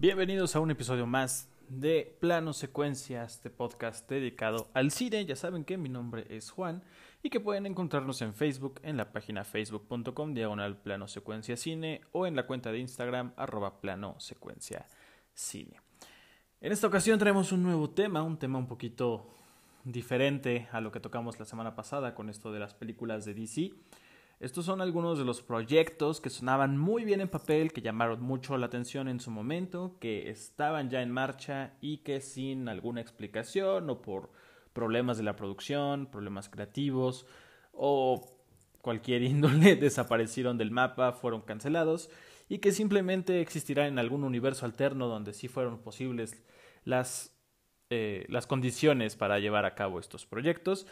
Bienvenidos a un episodio más de Plano Secuencias, este podcast dedicado al cine. Ya saben que mi nombre es Juan y que pueden encontrarnos en Facebook en la página facebook.com diagonal plano secuencia cine o en la cuenta de Instagram arroba plano secuencia cine. En esta ocasión traemos un nuevo tema, un tema un poquito diferente a lo que tocamos la semana pasada con esto de las películas de DC. Estos son algunos de los proyectos que sonaban muy bien en papel, que llamaron mucho la atención en su momento, que estaban ya en marcha y que sin alguna explicación o por problemas de la producción, problemas creativos o cualquier índole desaparecieron del mapa, fueron cancelados y que simplemente existirá en algún universo alterno donde sí fueron posibles las, eh, las condiciones para llevar a cabo estos proyectos.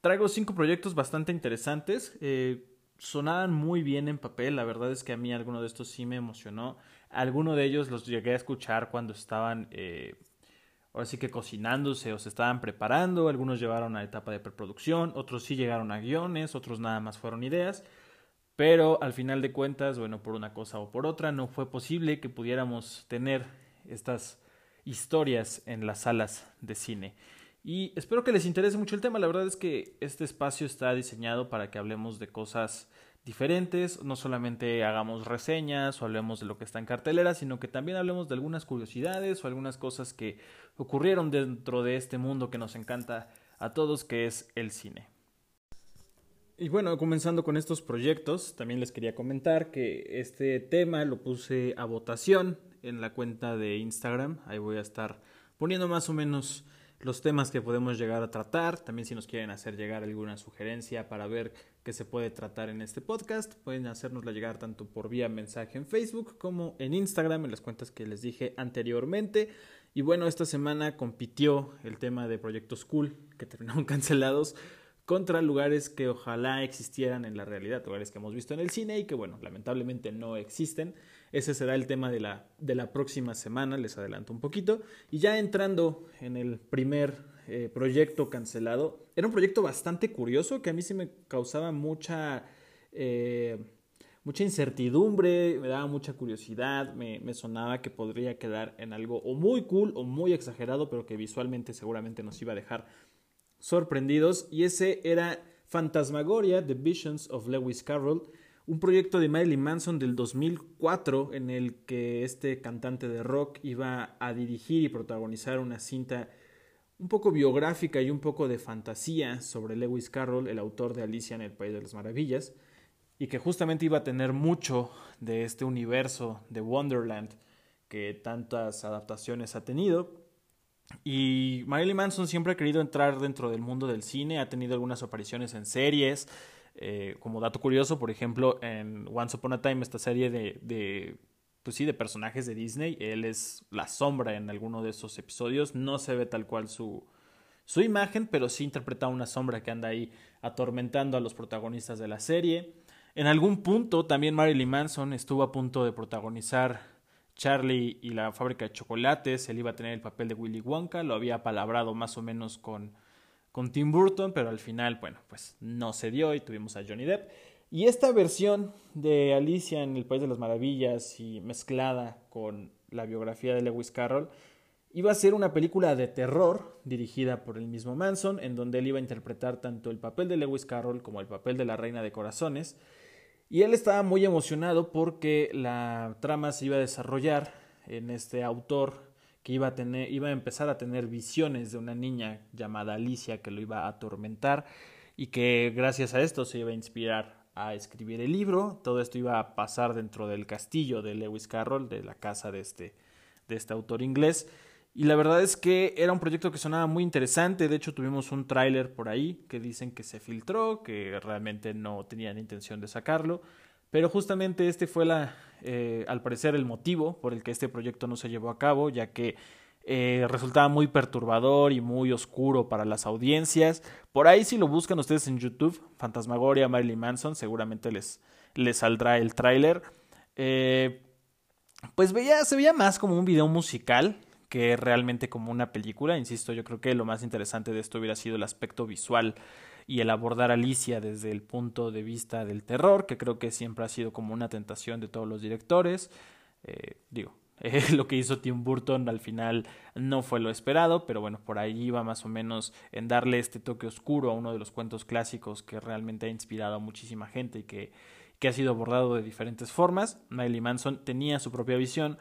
Traigo cinco proyectos bastante interesantes. Eh, sonaban muy bien en papel, la verdad es que a mí alguno de estos sí me emocionó. Alguno de ellos los llegué a escuchar cuando estaban eh, ahora sí que cocinándose o se estaban preparando, algunos llevaron a etapa de preproducción, otros sí llegaron a guiones, otros nada más fueron ideas, pero al final de cuentas, bueno, por una cosa o por otra, no fue posible que pudiéramos tener estas historias en las salas de cine. Y espero que les interese mucho el tema, la verdad es que este espacio está diseñado para que hablemos de cosas diferentes, no solamente hagamos reseñas o hablemos de lo que está en cartelera, sino que también hablemos de algunas curiosidades o algunas cosas que ocurrieron dentro de este mundo que nos encanta a todos, que es el cine. Y bueno, comenzando con estos proyectos, también les quería comentar que este tema lo puse a votación en la cuenta de Instagram, ahí voy a estar poniendo más o menos los temas que podemos llegar a tratar. También si nos quieren hacer llegar alguna sugerencia para ver qué se puede tratar en este podcast, pueden hacernosla llegar tanto por vía mensaje en Facebook como en Instagram, en las cuentas que les dije anteriormente. Y bueno, esta semana compitió el tema de proyectos cool que terminaron cancelados contra lugares que ojalá existieran en la realidad, lugares que hemos visto en el cine y que bueno, lamentablemente no existen. Ese será el tema de la, de la próxima semana, les adelanto un poquito. Y ya entrando en el primer eh, proyecto cancelado, era un proyecto bastante curioso que a mí sí me causaba mucha... Eh, mucha incertidumbre, me daba mucha curiosidad, me, me, sonaba que podría quedar en algo o muy cool o muy exagerado, pero que visualmente seguramente nos iba a dejar sorprendidos. Y ese era Fantasmagoria, The Visions of Lewis Carroll, un proyecto de Marilyn Manson del 2004 en el que este cantante de rock iba a dirigir y protagonizar una cinta un poco biográfica y un poco de fantasía sobre Lewis Carroll, el autor de Alicia en el País de las Maravillas, y que justamente iba a tener mucho de este universo de Wonderland que tantas adaptaciones ha tenido. Y Marilyn Manson siempre ha querido entrar dentro del mundo del cine, ha tenido algunas apariciones en series, eh, como dato curioso, por ejemplo, en Once Upon a Time, esta serie de, de, pues sí, de personajes de Disney, él es la sombra en alguno de esos episodios. No se ve tal cual su, su imagen, pero sí interpreta una sombra que anda ahí atormentando a los protagonistas de la serie. En algún punto también Marilyn Manson estuvo a punto de protagonizar Charlie y la fábrica de chocolates. Él iba a tener el papel de Willy Wonka, lo había palabrado más o menos con con Tim Burton, pero al final, bueno, pues no se dio y tuvimos a Johnny Depp. Y esta versión de Alicia en el País de las Maravillas y mezclada con la biografía de Lewis Carroll, iba a ser una película de terror dirigida por el mismo Manson, en donde él iba a interpretar tanto el papel de Lewis Carroll como el papel de la Reina de Corazones. Y él estaba muy emocionado porque la trama se iba a desarrollar en este autor que iba a, tener, iba a empezar a tener visiones de una niña llamada Alicia que lo iba a atormentar y que gracias a esto se iba a inspirar a escribir el libro. Todo esto iba a pasar dentro del castillo de Lewis Carroll, de la casa de este, de este autor inglés. Y la verdad es que era un proyecto que sonaba muy interesante. De hecho, tuvimos un tráiler por ahí que dicen que se filtró, que realmente no tenían intención de sacarlo. Pero justamente este fue la, eh, al parecer el motivo por el que este proyecto no se llevó a cabo, ya que eh, resultaba muy perturbador y muy oscuro para las audiencias. Por ahí si lo buscan ustedes en YouTube, Fantasmagoria, Marilyn Manson, seguramente les, les saldrá el tráiler. Eh, pues veía, se veía más como un video musical que realmente como una película. Insisto, yo creo que lo más interesante de esto hubiera sido el aspecto visual y el abordar a Alicia desde el punto de vista del terror, que creo que siempre ha sido como una tentación de todos los directores. Eh, digo, lo que hizo Tim Burton al final no fue lo esperado, pero bueno, por ahí iba más o menos en darle este toque oscuro a uno de los cuentos clásicos que realmente ha inspirado a muchísima gente y que, que ha sido abordado de diferentes formas. Miley Manson tenía su propia visión.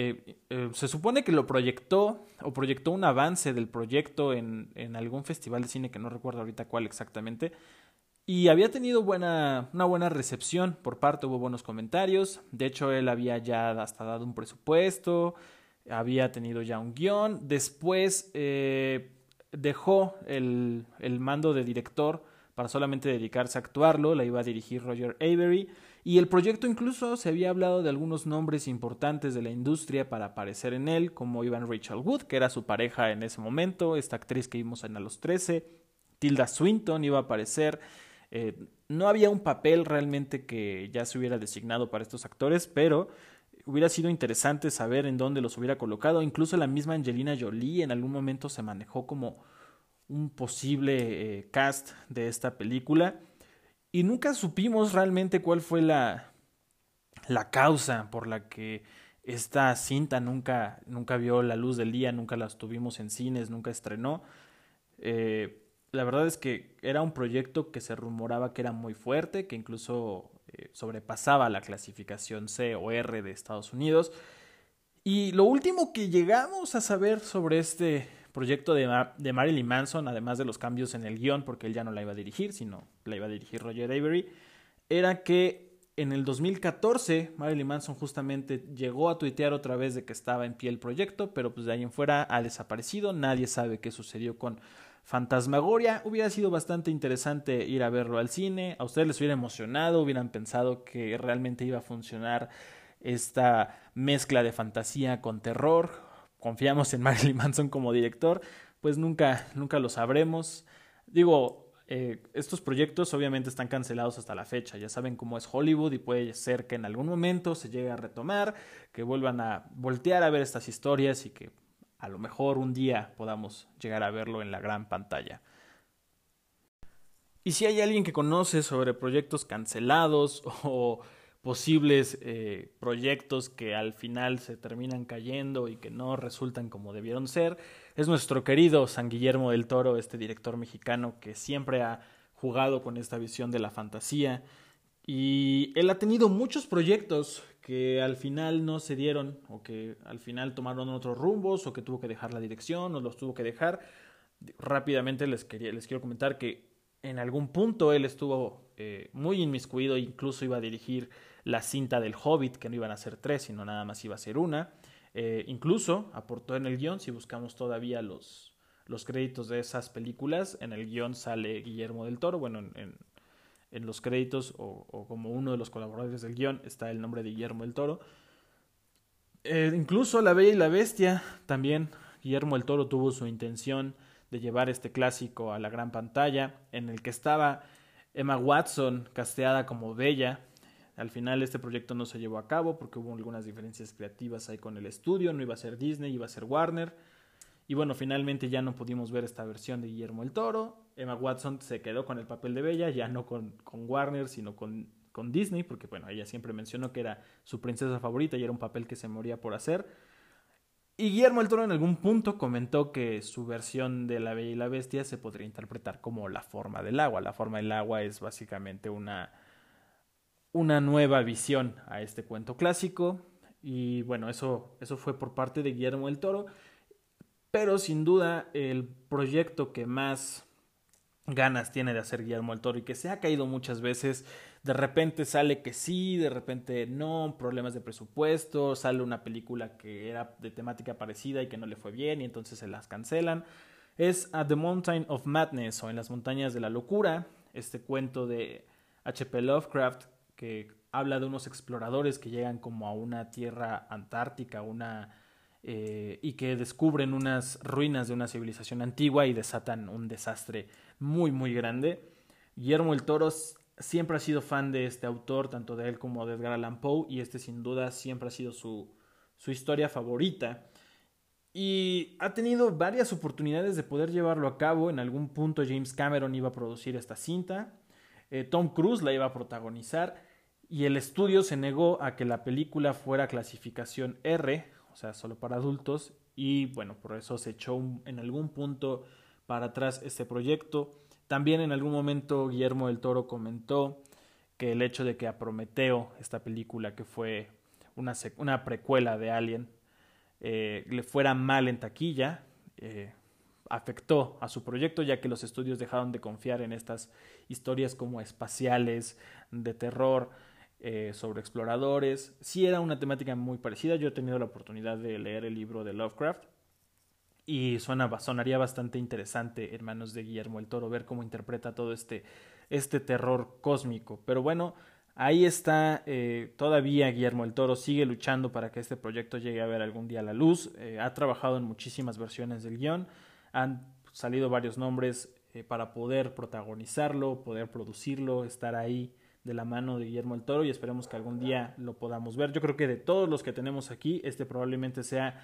Eh, eh, se supone que lo proyectó o proyectó un avance del proyecto en, algún festival de cine que no recuerdo ahorita cuál exactamente, y había tenido buena, una buena recepción por parte, hubo buenos comentarios. De hecho, él había ya hasta dado un presupuesto, había tenido ya un guion. Después eh, dejó el, el, mando de director para solamente dedicarse a actuarlo, la iba a dirigir Roger Avery. Y el proyecto incluso se había hablado de algunos nombres importantes de la industria para aparecer en él, como Ivan Rachel Wood, que era su pareja en ese momento, esta actriz que vimos en A los 13. Tilda Swinton iba a aparecer. Eh, no había un papel realmente que ya se hubiera designado para estos actores, pero hubiera sido interesante saber en dónde los hubiera colocado. Incluso la misma Angelina Jolie en algún momento se manejó como un posible eh, cast de esta película. Y nunca supimos realmente cuál fue la, la causa por la que esta cinta nunca, nunca vio la luz del día, nunca la tuvimos en cines, nunca estrenó. Eh, la verdad es que era un proyecto que se rumoraba que era muy fuerte, que incluso eh, sobrepasaba la clasificación C o R de Estados Unidos. Y lo último que llegamos a saber sobre este proyecto de, de Marilyn Manson, además de los cambios en el guion, porque él ya no la iba a dirigir, sino la iba a dirigir Roger Avery, era que en el 2014 Marilyn Manson justamente llegó a tuitear otra vez de que estaba en pie el proyecto, pero pues de ahí en fuera ha desaparecido, nadie sabe qué sucedió con Fantasmagoria. Hubiera sido bastante interesante ir a verlo al cine. A ustedes les hubiera emocionado, hubieran pensado que realmente iba a funcionar esta mezcla de fantasía con terror. Confiamos en Marilyn Manson como director. Pues nunca, nunca lo sabremos. Digo, eh, estos proyectos obviamente están cancelados hasta la fecha. Ya saben cómo es Hollywood y puede ser que en algún momento se llegue a retomar, que vuelvan a voltear a ver estas historias y que a lo mejor un día podamos llegar a verlo en la gran pantalla. Y si hay alguien que conoce sobre proyectos cancelados o posibles eh, proyectos que al final se terminan cayendo y que no resultan como debieron ser, es nuestro querido San Guillermo del Toro, este director mexicano que siempre ha jugado con esta visión de la fantasía. Y él ha tenido muchos proyectos que al final no se dieron o que al final tomaron otros rumbos o que tuvo que dejar la dirección o los tuvo que dejar. Rápidamente les, quería, les quiero comentar que en algún punto él estuvo eh, muy inmiscuido, incluso iba a dirigir la cinta del Hobbit, que no iban a ser tres, sino nada más iba a ser una. Eh, incluso aportó en el guion, si buscamos todavía los, los créditos de esas películas, en el guion sale Guillermo del Toro, bueno, en, en los créditos o, como uno de los colaboradores del guion está el nombre de Guillermo el Toro. Eh, incluso La Bella y la Bestia también Guillermo el Toro tuvo su intención de llevar este clásico a la gran pantalla en el que estaba Emma Watson casteada como Bella. Al final este proyecto no se llevó a cabo porque hubo algunas diferencias creativas ahí con el estudio, no iba a ser Disney, iba a ser Warner. Y bueno, finalmente ya no pudimos ver esta versión de Guillermo el Toro. Emma Watson se quedó con el papel de Bella, ya no con, con Warner, sino con, con, Disney, porque bueno, ella siempre mencionó que era su princesa favorita y era un papel que se moría por hacer. Y Guillermo el Toro en algún punto comentó que su versión de La Bella y la Bestia se podría interpretar como la forma del agua. La forma del agua es básicamente una, una nueva visión a este cuento clásico. Y bueno, eso, eso fue por parte de Guillermo el Toro. Pero sin duda el proyecto que más ganas tiene de hacer Guillermo el Toro y que se ha caído muchas veces, de repente sale que sí, de repente no, problemas de presupuesto, sale una película que era de temática parecida y que no le fue bien y entonces se las cancelan. Es A The Mountain of Madness o En las montañas de la locura, este cuento de H.P. Lovecraft que habla de unos exploradores que llegan como a una tierra antártica, una eh, y que descubren unas ruinas de una civilización antigua y desatan un desastre muy muy grande. Guillermo el Toro siempre ha sido fan de este autor, tanto de él como de Edgar Allan Poe, y este sin duda siempre ha sido su, su historia favorita. Y ha tenido varias oportunidades de poder llevarlo a cabo. En algún punto James Cameron iba a producir esta cinta. Eh, Tom Cruise la iba a protagonizar. y el estudio se negó a que la película fuera clasificación R, o sea, solo para adultos, y bueno, por eso se echó en algún punto para atrás este proyecto. También en algún momento Guillermo del Toro comentó que el hecho de que a Prometeo, esta película que fue una, una precuela de Alien, eh, le fuera mal en taquilla, eh, afectó a su proyecto, ya que los estudios dejaron de confiar en estas historias como espaciales, de terror, eh, sobre exploradores. Sí era una temática muy parecida. Yo he tenido la oportunidad de leer el libro de Lovecraft y suena, sonaría bastante interesante en manos de Guillermo el Toro ver cómo interpreta todo este, este terror cósmico. Pero bueno, ahí está eh, todavía Guillermo el Toro, sigue luchando para que este proyecto llegue a ver algún día la luz. Eh, ha trabajado en muchísimas versiones del guion, han salido varios nombres para poder protagonizarlo, poder producirlo, estar ahí de la mano de Guillermo el Toro y esperemos que algún día lo podamos ver. Yo creo que de todos los que tenemos aquí, este probablemente sea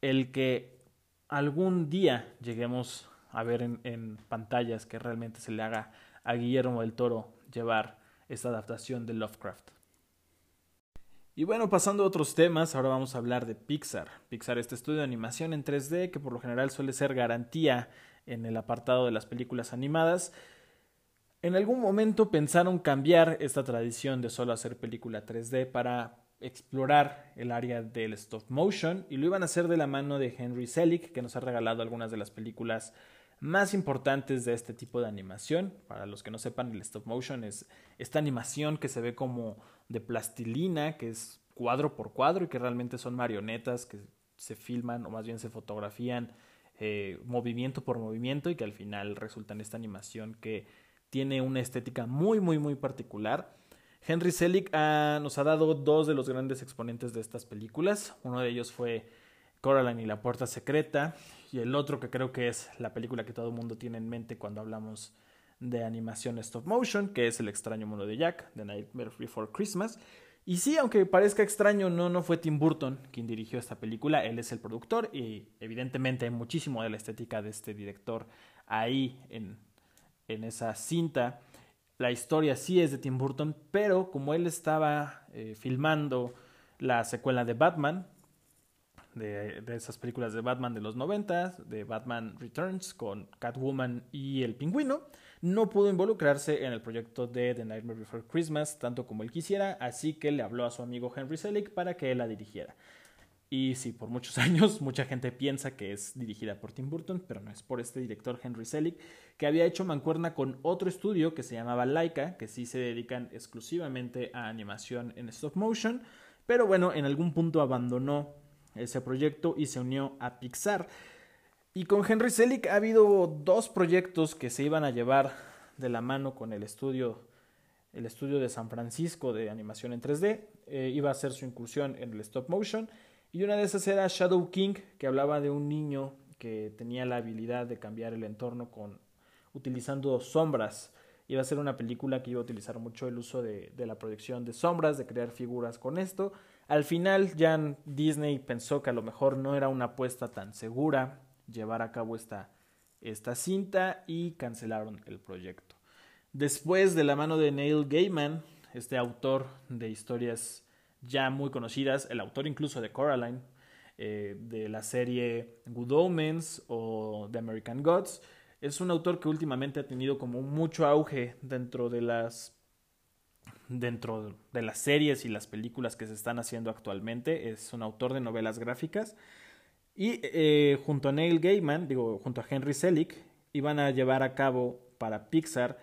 el que algún día lleguemos a ver en, pantallas que realmente se le haga a Guillermo del Toro llevar esta adaptación de Lovecraft. Y bueno, pasando a otros temas, ahora vamos a hablar de Pixar. Pixar, este estudio de animación en 3D que por lo general suele ser garantía en el apartado de las películas animadas, en algún momento pensaron cambiar esta tradición de solo hacer película 3D para explorar el área del stop motion y lo iban a hacer de la mano de Henry Selick, que nos ha regalado algunas de las películas más importantes de este tipo de animación. Para los que no sepan, el stop motion es esta animación que se ve como de plastilina, que es cuadro por cuadro y que realmente son marionetas que se filman o más bien se fotografían eh, movimiento por movimiento y que al final resulta en esta animación que tiene una estética muy, muy, muy particular. Henry Selick nos ha dado dos de los grandes exponentes de estas películas. Uno de ellos fue Coraline y la Puerta Secreta. Y el otro que creo que es la película que todo el mundo tiene en mente cuando hablamos de animación stop motion, que es El extraño mundo de Jack, The Nightmare Before Christmas. Y sí, aunque parezca extraño, no, no fue Tim Burton quien dirigió esta película, él es el productor y evidentemente hay muchísimo de la estética de este director ahí en, en esa cinta. La historia sí es de Tim Burton, pero como él estaba eh, filmando la secuela de Batman, de, esas películas de Batman de los 90, de Batman Returns con Catwoman y el pingüino, no pudo involucrarse en el proyecto de The Nightmare Before Christmas tanto como él quisiera, así que le habló a su amigo Henry Selick para que él la dirigiera. Y sí, por muchos años mucha gente piensa que es dirigida por Tim Burton, pero no es por este director Henry Selick, que había hecho mancuerna con otro estudio que se llamaba Laika, que sí se dedican exclusivamente a animación en stop motion, pero bueno, en algún punto abandonó ese proyecto y se unió a Pixar. Y con Henry Selick ha habido dos proyectos que se iban a llevar de la mano con el estudio, el estudio de San Francisco de animación en 3D. Eh, iba a hacer su incursión en el stop motion y una de esas era Shadow King, que hablaba de un niño que tenía la habilidad de cambiar el entorno con utilizando sombras. Iba a ser una película que iba a utilizar mucho el uso de, la proyección de sombras, de crear figuras con esto. Al final, ya Disney pensó que a lo mejor no era una apuesta tan segura llevar a cabo esta, esta cinta y cancelaron el proyecto. Después, de la mano de Neil Gaiman, este autor de historias ya muy conocidas, el autor incluso de Coraline, eh, de la serie Good Omens o The American Gods. Es un autor que últimamente ha tenido como mucho auge dentro de las dentro de las series y las películas que se están haciendo actualmente. Es un autor de novelas gráficas. Y eh, junto a Neil Gaiman, digo, junto a Henry Selick, iban a llevar a cabo para Pixar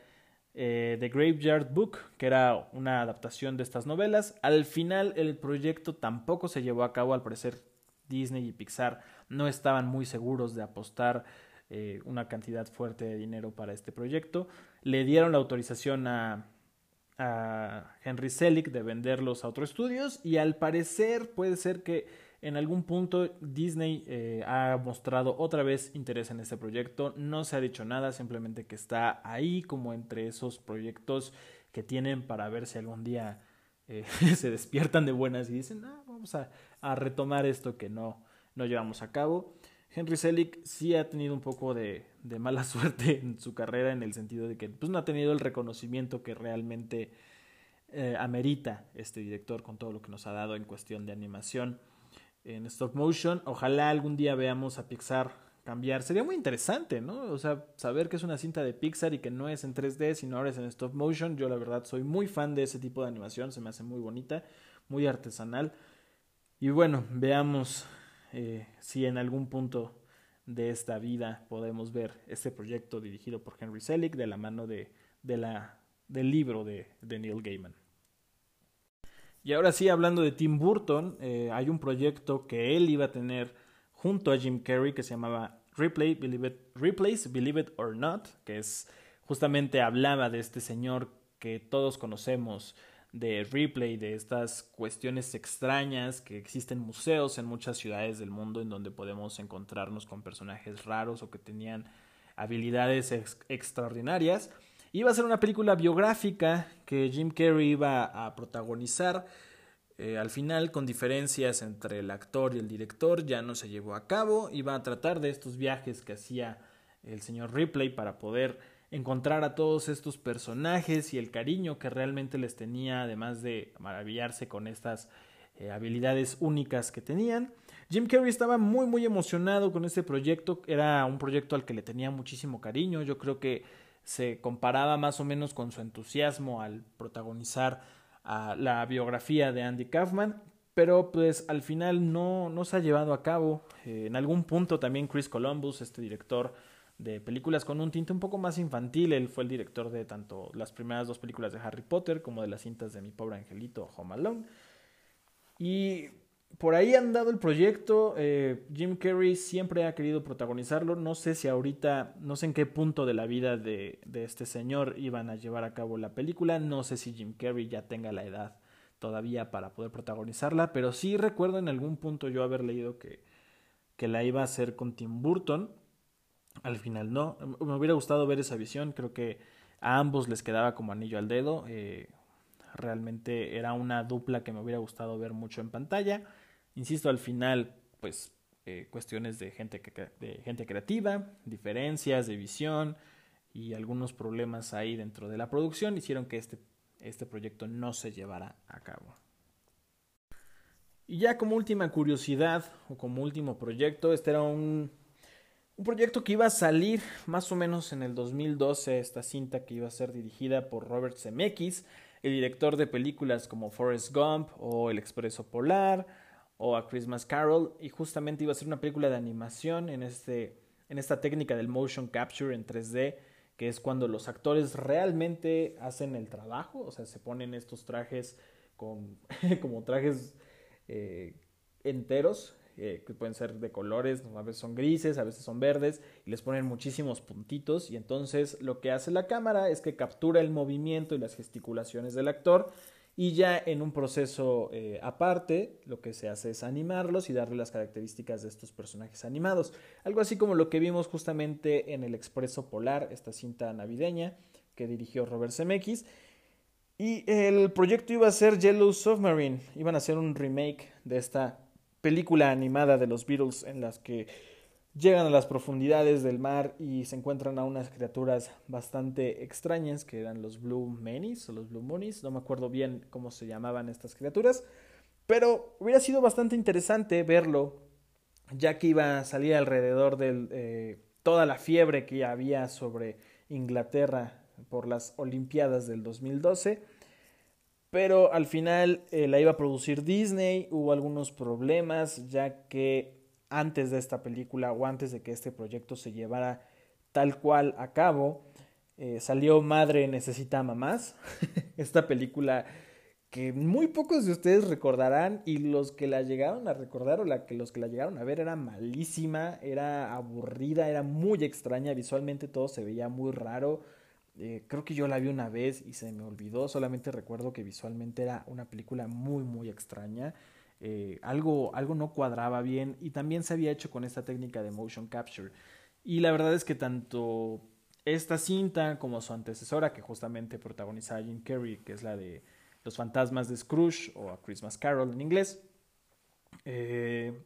eh, The Graveyard Book, que era una adaptación de estas novelas. Al final el proyecto tampoco se llevó a cabo, al parecer Disney y Pixar no estaban muy seguros de apostar eh, una cantidad fuerte de dinero para este proyecto. Le dieron la autorización a, a Henry Selick de venderlos a otros estudios y al parecer puede ser que en algún punto Disney eh, ha mostrado otra vez interés en este proyecto. No se ha dicho nada, simplemente que está ahí como entre esos proyectos que tienen para ver si algún día eh, se despiertan de buenas y dicen, ah, vamos a, retomar esto que no, no llevamos a cabo. Henry Selick sí ha tenido un poco de, mala suerte en su carrera en el sentido de que pues, no ha tenido el reconocimiento que realmente eh, amerita este director con todo lo que nos ha dado en cuestión de animación en stop motion. Ojalá algún día veamos a Pixar cambiar. Sería muy interesante, ¿no? O sea, saber que es una cinta de Pixar y que no es en 3D, sino ahora es en stop motion. Yo la verdad soy muy fan de ese tipo de animación, se me hace muy bonita, muy artesanal. Y bueno, veamos eh, si en algún punto de esta vida podemos ver este proyecto dirigido por Henry Selick de la mano de, del libro de, Neil Gaiman. Y ahora sí, hablando de Tim Burton, eh, hay un proyecto que él iba a tener junto a Jim Carrey que se llamaba Replay, Believe It, Believe It or Not, que es justamente hablaba de este señor que todos conocemos de Replay, de estas cuestiones extrañas que existen museos en muchas ciudades del mundo en donde podemos encontrarnos con personajes raros o que tenían habilidades extraordinarias. Iba a ser una película biográfica que Jim Carrey iba a protagonizar. Eh, al final, con diferencias entre el actor y el director, ya no se llevó a cabo. Iba a tratar de estos viajes que hacía el señor Ripley para poder encontrar a todos estos personajes y el cariño que realmente les tenía, además de maravillarse con estas eh, habilidades únicas que tenían. Jim Carrey estaba muy muy emocionado con este proyecto, era un proyecto al que le tenía muchísimo cariño, yo creo que se comparaba más o menos con su entusiasmo al protagonizar la biografía de Andy Kaufman, pero pues al final no, no se ha llevado a cabo. Eh, en algún punto también Chris Columbus, este director de películas con un tinte un poco más infantil, él fue el director de tanto las primeras dos películas de Harry Potter como de las cintas de Mi Pobre Angelito, Home Alone. Y por ahí han dado el proyecto. Eh, Jim Carrey siempre ha querido protagonizarlo. No sé si ahorita, no sé en qué punto de la vida de, de, este señor iban a llevar a cabo la película. No sé si Jim Carrey ya tenga la edad todavía para poder protagonizarla. Pero sí recuerdo en algún punto yo haber leído que, que la iba a hacer con Tim Burton. Al final no. Me hubiera gustado ver esa visión. Creo que a ambos les quedaba como anillo al dedo. Eh, realmente era una dupla que me hubiera gustado ver mucho en pantalla. Insisto, al final, pues eh, cuestiones de gente, de gente creativa, diferencias de visión y algunos problemas ahí dentro de la producción hicieron que este, este proyecto no se llevara a cabo. Y ya como última curiosidad o como último proyecto, este era un, un proyecto que iba a salir más o menos en el 2012, esta cinta que iba a ser dirigida por Robert Zemeckis, el director de películas como Forrest Gump o El Expreso Polar, o a Christmas Carol y justamente iba a ser una película de animación en, este, en esta técnica del motion capture en 3D que es cuando los actores realmente hacen el trabajo, o sea, se ponen estos trajes con, como trajes eh, enteros, eh, que pueden ser de colores, a veces son grises, a veces son verdes, y les ponen muchísimos puntitos, y entonces lo que hace la cámara es que captura el movimiento y las gesticulaciones del actor, y ya en un proceso eh, aparte, lo que se hace es animarlos y darle las características de estos personajes animados. Algo así como lo que vimos justamente en El Expreso Polar, esta cinta navideña que dirigió Robert Zemeckis. Y el proyecto iba a ser Yellow Submarine. Iban a hacer un remake de esta película animada de los Beatles en las que Llegan a las profundidades del mar y se encuentran a unas criaturas bastante extrañas que eran los Blue Menis o los Blue Moonies, no me acuerdo bien cómo se llamaban estas criaturas, pero hubiera sido bastante interesante verlo ya que iba a salir alrededor de eh, toda la fiebre que había sobre Inglaterra por las Olimpiadas del 2012. Pero al final eh, la iba a producir Disney, hubo algunos problemas ya que antes de esta película o antes de que este proyecto se llevara tal cual a cabo, eh, salió Madre Necesita Mamás, esta película que muy pocos de ustedes recordarán y los que la llegaron a recordar o la que los que la llegaron a ver era malísima, era aburrida, era muy extraña, visualmente todo se veía muy raro. Eh, creo que yo la vi una vez y se me olvidó, solamente recuerdo que visualmente era una película muy muy extraña. Eh, algo, algo no cuadraba bien y también se había hecho con esta técnica de motion capture. Y la verdad es que tanto esta cinta como su antecesora, que justamente protagoniza a Jim Carrey, que es la de Los fantasmas de Scrooge o a Christmas Carol en inglés, eh,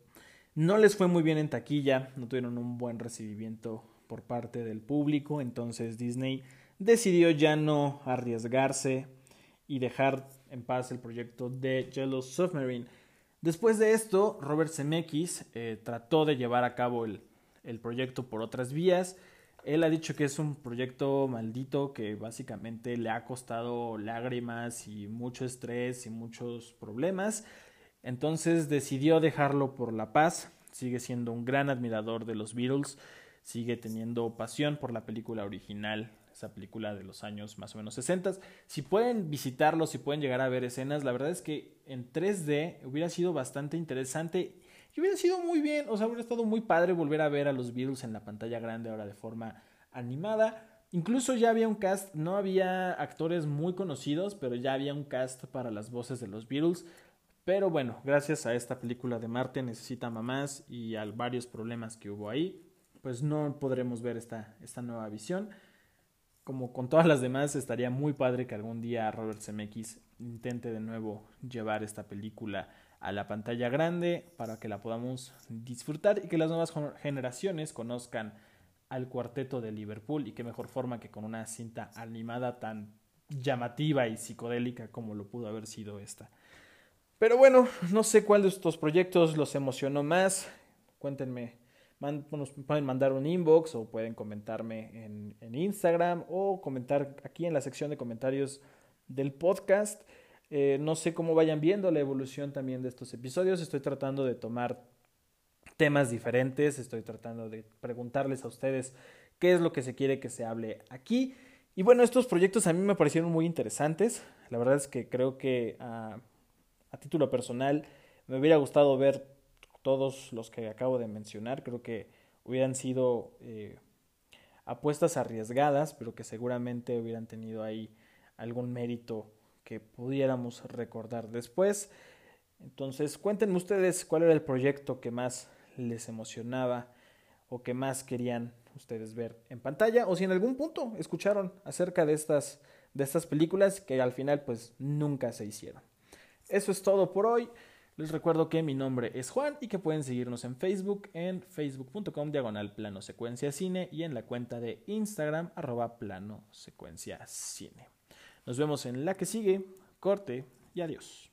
no les fue muy bien en taquilla, no tuvieron un buen recibimiento por parte del público, entonces Disney decidió ya no arriesgarse y dejar en paz el proyecto de Yellow Submarine. Después de esto, Robert Zemeckis eh, trató de llevar a cabo el, el proyecto por otras vías. Él ha dicho que es un proyecto maldito que básicamente le ha costado lágrimas y mucho estrés y muchos problemas. Entonces decidió dejarlo por la paz. Sigue siendo un gran admirador de los Beatles. Sigue teniendo pasión por la película original, esa película de los años más o menos 60. Si pueden visitarlo, si pueden llegar a ver escenas, la verdad es que en 3D hubiera sido bastante interesante y hubiera sido muy bien, o sea, hubiera estado muy padre volver a ver a los Beatles en la pantalla grande ahora de forma animada. Incluso ya había un cast, no había actores muy conocidos, pero ya había un cast para las voces de los Beatles. Pero bueno, gracias a esta película de Marte necesita mamás y a varios problemas que hubo ahí, pues no podremos ver esta, esta nueva visión. Como con todas las demás, estaría muy padre que algún día Robert Zemeckis intente de nuevo llevar esta película a la pantalla grande para que la podamos disfrutar y que las nuevas generaciones conozcan al cuarteto de Liverpool y qué mejor forma que con una cinta animada tan llamativa y psicodélica como lo pudo haber sido esta. Pero bueno, no sé cuál de estos proyectos los emocionó más. Cuéntenme, pueden mandar un inbox o pueden comentarme en, Instagram o comentar aquí en la sección de comentarios del podcast. Eh, no sé cómo vayan viendo la evolución también de estos episodios. Estoy tratando de tomar temas diferentes, estoy tratando de preguntarles a ustedes qué es lo que se quiere que se hable aquí. Y bueno, estos proyectos a mí me parecieron muy interesantes. La verdad es que creo que a, título personal me hubiera gustado ver todos los que acabo de mencionar. Creo que hubieran sido eh, apuestas arriesgadas, pero que seguramente hubieran tenido ahí algún mérito que pudiéramos recordar después. Entonces, cuéntenme ustedes cuál era el proyecto que más les emocionaba o que más querían ustedes ver en pantalla o si en algún punto escucharon acerca de estas de estas películas que al final pues nunca se hicieron. Eso es todo por hoy. Les recuerdo que mi nombre es Juan y que pueden seguirnos en Facebook en facebook.com diagonal plano secuencia cine y en la cuenta de Instagram arroba plano secuencia cine. Nos vemos en la que sigue. Corte y adiós.